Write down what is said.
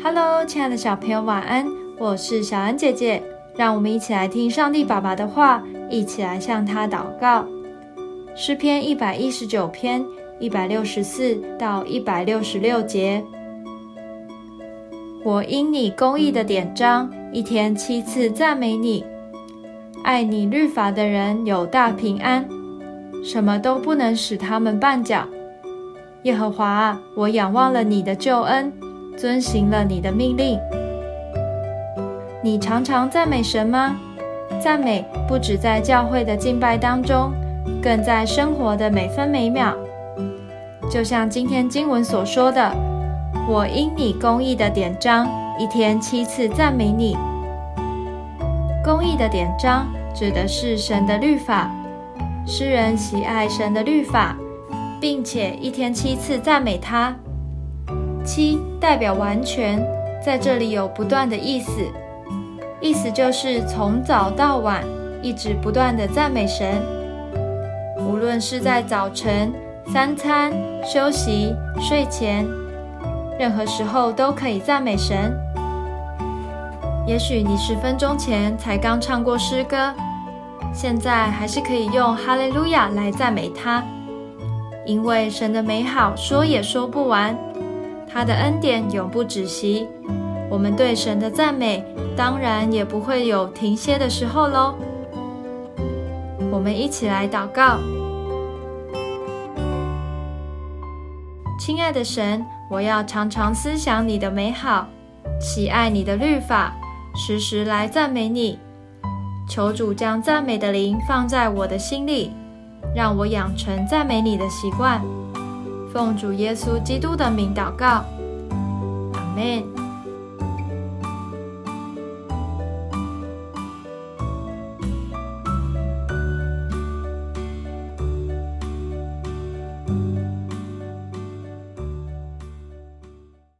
Hello，亲爱的小朋友，晚安！我是小安姐姐，让我们一起来听上帝爸爸的话，一起来向他祷告。诗篇一百一十九篇一百六十四到一百六十六节：我因你公义的典章，一天七次赞美你。爱你律法的人有大平安，什么都不能使他们绊脚。耶和华，我仰望了你的救恩。遵行了你的命令，你常常赞美神吗？赞美不止在教会的敬拜当中，更在生活的每分每秒。就像今天经文所说的：“我因你公义的典章，一天七次赞美你。”公义的典章指的是神的律法，诗人喜爱神的律法，并且一天七次赞美他。七代表完全，在这里有不断的意思，意思就是从早到晚一直不断的赞美神，无论是在早晨、三餐、休息、睡前，任何时候都可以赞美神。也许你十分钟前才刚唱过诗歌，现在还是可以用哈利路亚来赞美他，因为神的美好说也说不完。他的恩典永不止息，我们对神的赞美当然也不会有停歇的时候喽。我们一起来祷告，亲爱的神，我要常常思想你的美好，喜爱你的律法，时时来赞美你。求主将赞美的灵放在我的心里，让我养成赞美你的习惯。奉主耶稣基督的名祷告，阿门。